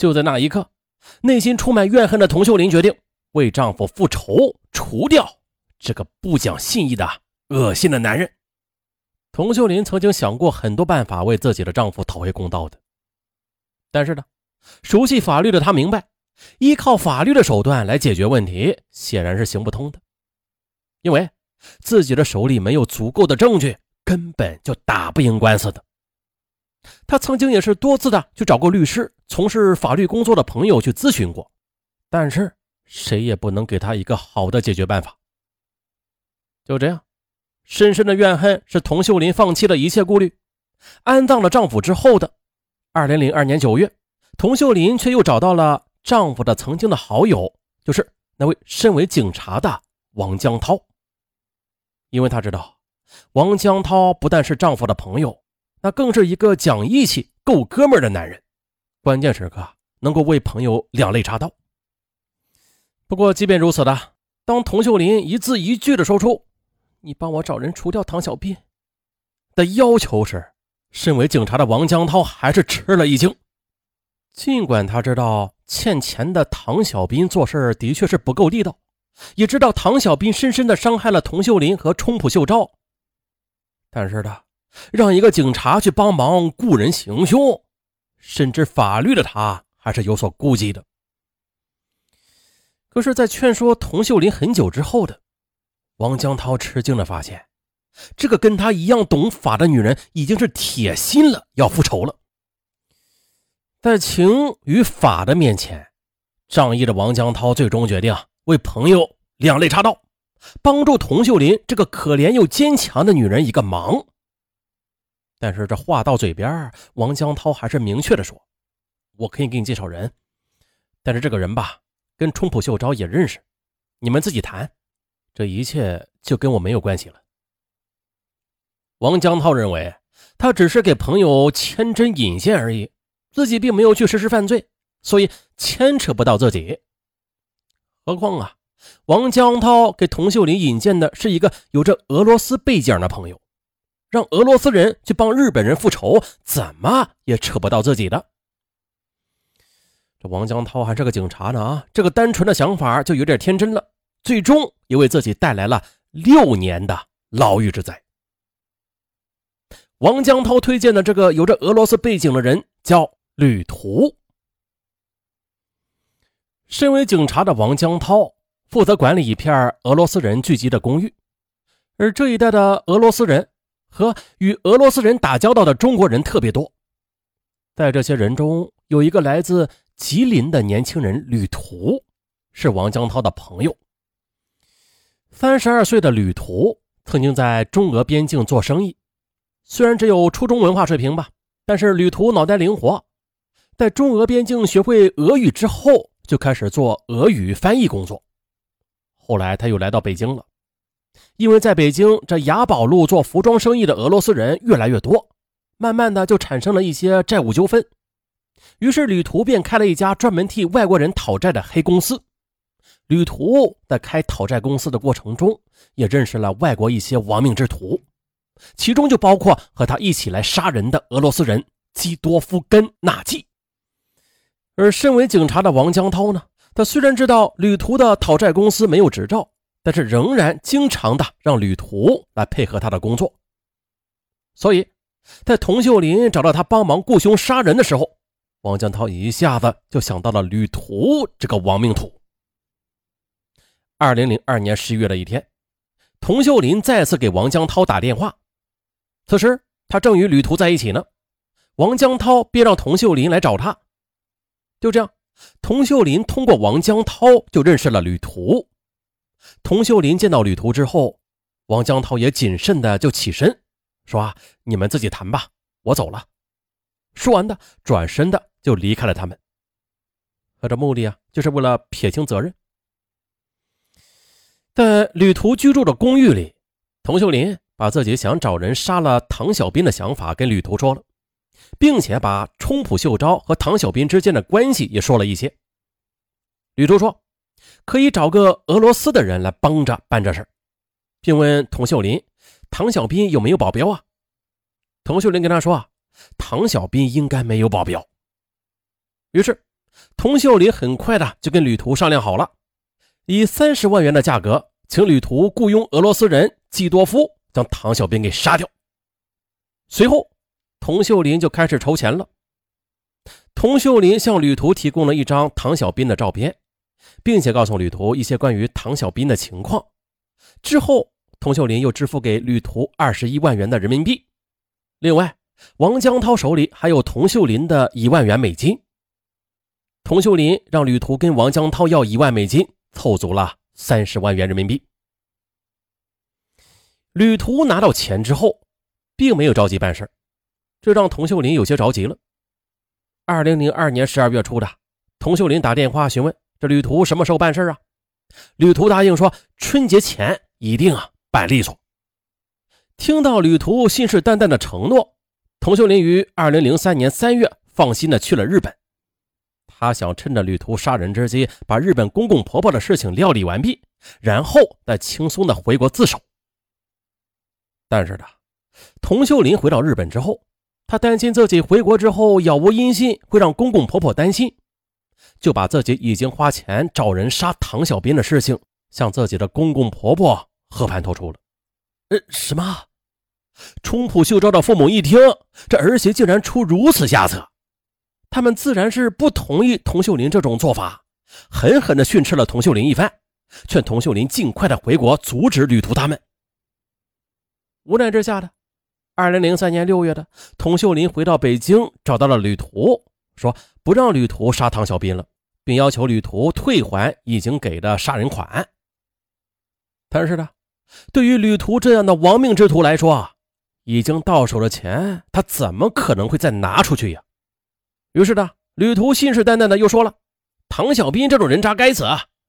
就在那一刻，内心充满怨恨的童秀林决定为丈夫复仇，除掉这个不讲信义的恶心的男人。童秀林曾经想过很多办法为自己的丈夫讨回公道的，但是呢，熟悉法律的她明白，依靠法律的手段来解决问题显然是行不通的，因为自己的手里没有足够的证据，根本就打不赢官司的。他曾经也是多次的去找过律师、从事法律工作的朋友去咨询过，但是谁也不能给他一个好的解决办法。就这样，深深的怨恨是童秀林放弃了一切顾虑，安葬了丈夫之后的二零零二年九月，童秀林却又找到了丈夫的曾经的好友，就是那位身为警察的王江涛，因为他知道王江涛不但是丈夫的朋友。那更是一个讲义气、够哥们儿的男人，关键时刻能够为朋友两肋插刀。不过，即便如此的，当童秀林一字一句的说出“你帮我找人除掉唐小斌”的要求时，身为警察的王江涛还是吃了一惊。尽管他知道欠钱的唐小斌做事的确是不够地道，也知道唐小斌深深的伤害了童秀林和冲浦秀昭，但是呢。让一个警察去帮忙雇人行凶，深知法律的他还是有所顾忌的。可是，在劝说童秀林很久之后的王江涛吃惊的发现，这个跟他一样懂法的女人已经是铁心了，要复仇了。在情与法的面前，仗义的王江涛最终决定为朋友两肋插刀，帮助童秀林这个可怜又坚强的女人一个忙。但是这话到嘴边，王江涛还是明确的说：“我可以给你介绍人，但是这个人吧，跟冲浦秀昭也认识，你们自己谈，这一切就跟我没有关系了。”王江涛认为，他只是给朋友牵针引线而已，自己并没有去实施犯罪，所以牵扯不到自己。何况啊，王江涛给童秀林引荐的是一个有着俄罗斯背景的朋友。让俄罗斯人去帮日本人复仇，怎么也扯不到自己的。这王江涛还是个警察呢啊，这个单纯的想法就有点天真了，最终也为自己带来了六年的牢狱之灾。王江涛推荐的这个有着俄罗斯背景的人叫旅途。身为警察的王江涛负责管理一片俄罗斯人聚集的公寓，而这一带的俄罗斯人。和与俄罗斯人打交道的中国人特别多，在这些人中，有一个来自吉林的年轻人旅途，是王江涛的朋友。三十二岁的旅途曾经在中俄边境做生意，虽然只有初中文化水平吧，但是旅途脑袋灵活，在中俄边境学会俄语之后，就开始做俄语翻译工作。后来他又来到北京了。因为在北京这雅宝路做服装生意的俄罗斯人越来越多，慢慢的就产生了一些债务纠纷，于是旅途便开了一家专门替外国人讨债的黑公司。旅途在开讨债公司的过程中，也认识了外国一些亡命之徒，其中就包括和他一起来杀人的俄罗斯人基多夫根纳季。而身为警察的王江涛呢，他虽然知道旅途的讨债公司没有执照。但是仍然经常的让旅途来配合他的工作，所以，在童秀林找到他帮忙雇凶杀人的时候，王江涛一下子就想到了旅途这个亡命徒。二零零二年十一月的一天，童秀林再次给王江涛打电话，此时他正与旅途在一起呢，王江涛便让童秀林来找他，就这样，童秀林通过王江涛就认识了旅途。童秀林见到旅途之后，王江涛也谨慎的就起身说：“啊你们自己谈吧，我走了。”说完的，转身的就离开了他们。他这目的啊，就是为了撇清责任。在旅途居住的公寓里，童秀林把自己想找人杀了唐小斌的想法跟旅途说了，并且把冲浦秀昭和唐小斌之间的关系也说了一些。旅途说。可以找个俄罗斯的人来帮着办这事儿并问童秀林：“唐小斌有没有保镖啊？”童秀林跟他说：“啊，唐小斌应该没有保镖。”于是童秀林很快的就跟旅途商量好了，以三十万元的价格，请旅途雇佣俄罗斯人季多夫将唐小兵给杀掉。随后，童秀林就开始筹钱了。童秀林向旅途提供了一张唐小兵的照片，并且告诉旅途一些关于唐小兵的情况。之后，童秀林又支付给旅途二十一万元的人民币。另外，王江涛手里还有童秀林的一万元美金。童秀林让旅途跟王江涛要一万美金，凑足了三十万元人民币。旅途拿到钱之后，并没有着急办事，这让童秀林有些着急了。二零零二年十二月初的，童秀林打电话询问这旅途什么时候办事啊？旅途答应说春节前一定啊办利索。听到旅途信誓旦旦的承诺，童秀林于二零零三年三月放心的去了日本。他想趁着旅途杀人之机，把日本公公婆婆的事情料理完毕，然后再轻松的回国自首。但是呢，童秀林回到日本之后。他担心自己回国之后杳无音信，会让公公婆婆担心，就把自己已经花钱找人杀唐小兵的事情向自己的公公婆婆和盘托出了。呃，什么？冲浦秀昭的父母一听，这儿媳竟然出如此下策，他们自然是不同意童秀林这种做法，狠狠地训斥了童秀林一番，劝童秀林尽快的回国阻止旅途他们。无奈之下的。二零零三年六月的，童秀林回到北京，找到了旅途，说不让旅途杀唐小兵了，并要求旅途退还已经给的杀人款。但是呢，对于旅途这样的亡命之徒来说，已经到手的钱，他怎么可能会再拿出去呀？于是呢，旅途信誓旦旦的又说了：“唐小兵这种人渣该死，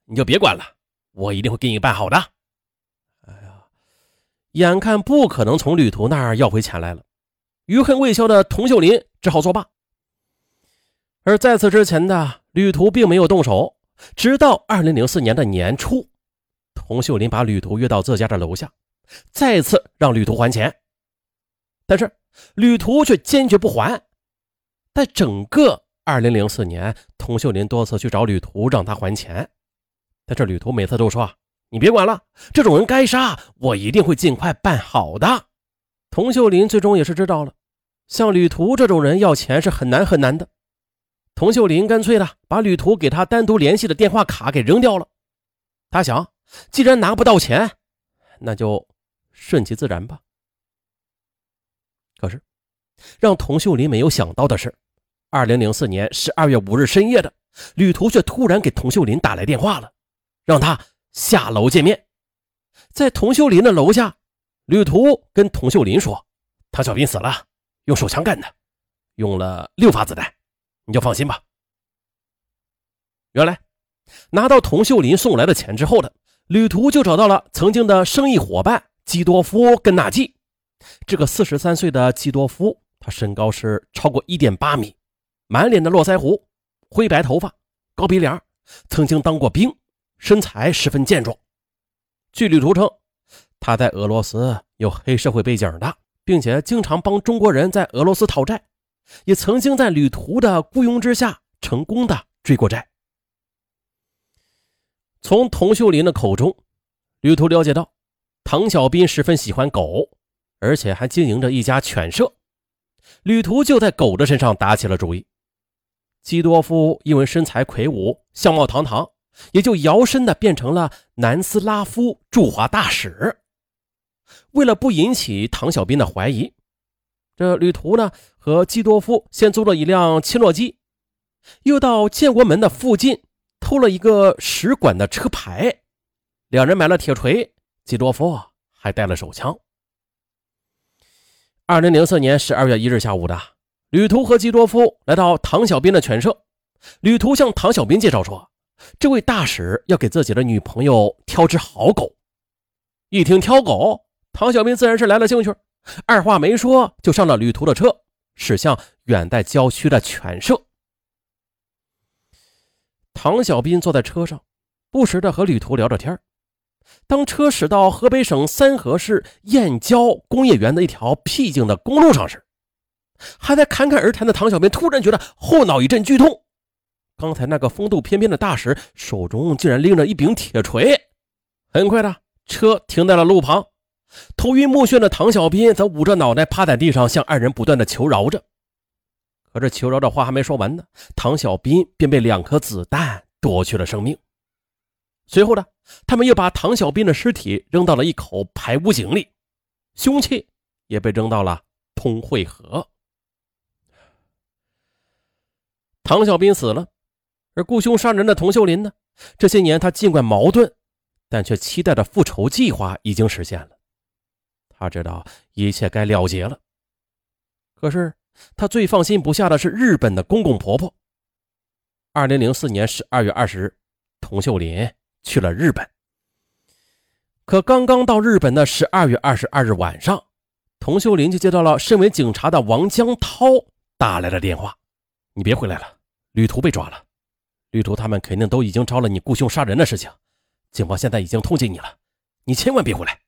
你就别管了，我一定会给你办好的。”哎呀眼看不可能从旅途那儿要回钱来了，余恨未消的童秀林只好作罢。而在此之前的旅途并没有动手，直到二零零四年的年初，童秀林把旅途约到自家的楼下，再次让旅途还钱，但是旅途却坚决不还。在整个二零零四年，童秀林多次去找旅途让他还钱，但是旅途每次都说。你别管了，这种人该杀，我一定会尽快办好的。童秀林最终也是知道了，像旅途这种人要钱是很难很难的。童秀林干脆的把旅途给他单独联系的电话卡给扔掉了。他想，既然拿不到钱，那就顺其自然吧。可是，让童秀林没有想到的是，二零零四年十二月五日深夜的，旅途却突然给童秀林打来电话了，让他。下楼见面，在童秀林的楼下，旅途跟童秀林说：“唐小兵死了，用手枪干的，用了六发子弹，你就放心吧。”原来，拿到童秀林送来的钱之后呢旅途就找到了曾经的生意伙伴基多夫·根纳季。这个四十三岁的基多夫，他身高是超过一点八米，满脸的络腮胡，灰白头发，高鼻梁，曾经当过兵。身材十分健壮，据旅途称，他在俄罗斯有黑社会背景的，并且经常帮中国人在俄罗斯讨债，也曾经在旅途的雇佣之下成功的追过债。从童秀林的口中，旅途了解到，唐小兵十分喜欢狗，而且还经营着一家犬舍，旅途就在狗的身上打起了主意。基多夫因为身材魁梧，相貌堂堂。也就摇身的变成了南斯拉夫驻华大使。为了不引起唐小兵的怀疑，这旅途呢和基多夫先租了一辆切诺基，又到建国门的附近偷了一个使馆的车牌。两人买了铁锤，基多夫还带了手枪。二零零四年十二月一日下午的，旅途和基多夫来到唐小兵的犬舍，旅途向唐小兵介绍说。这位大使要给自己的女朋友挑只好狗，一听挑狗，唐小兵自然是来了兴趣，二话没说就上了旅途的车，驶向远在郊区的犬舍。唐小兵坐在车上，不时的和旅途聊着天当车驶到河北省三河市燕郊工业园的一条僻静的公路上时，还在侃侃而谈的唐小兵突然觉得后脑一阵剧痛。刚才那个风度翩翩的大使手中竟然拎着一柄铁锤。很快的，车停在了路旁，头晕目眩的唐小斌则捂着脑袋趴在地上，向二人不断的求饶着。可这求饶的话还没说完呢，唐小斌便被两颗子弹夺去了生命。随后呢，他们又把唐小斌的尸体扔到了一口排污井里，凶器也被扔到了通惠河。唐小斌死了，而雇凶杀人的童秀林呢？这些年他尽管矛盾，但却期待的复仇计划已经实现了。他知道一切该了结了，可是他最放心不下的是日本的公公婆婆。二零零四年十二月二十日，童秀林去了日本。可刚刚到日本的十二月二十二日晚上，童秀林就接到了身为警察的王江涛打来的电话：“你别回来了。”旅途被抓了，旅途他们肯定都已经招了你雇凶杀人的事情，警方现在已经通缉你了，你千万别回来。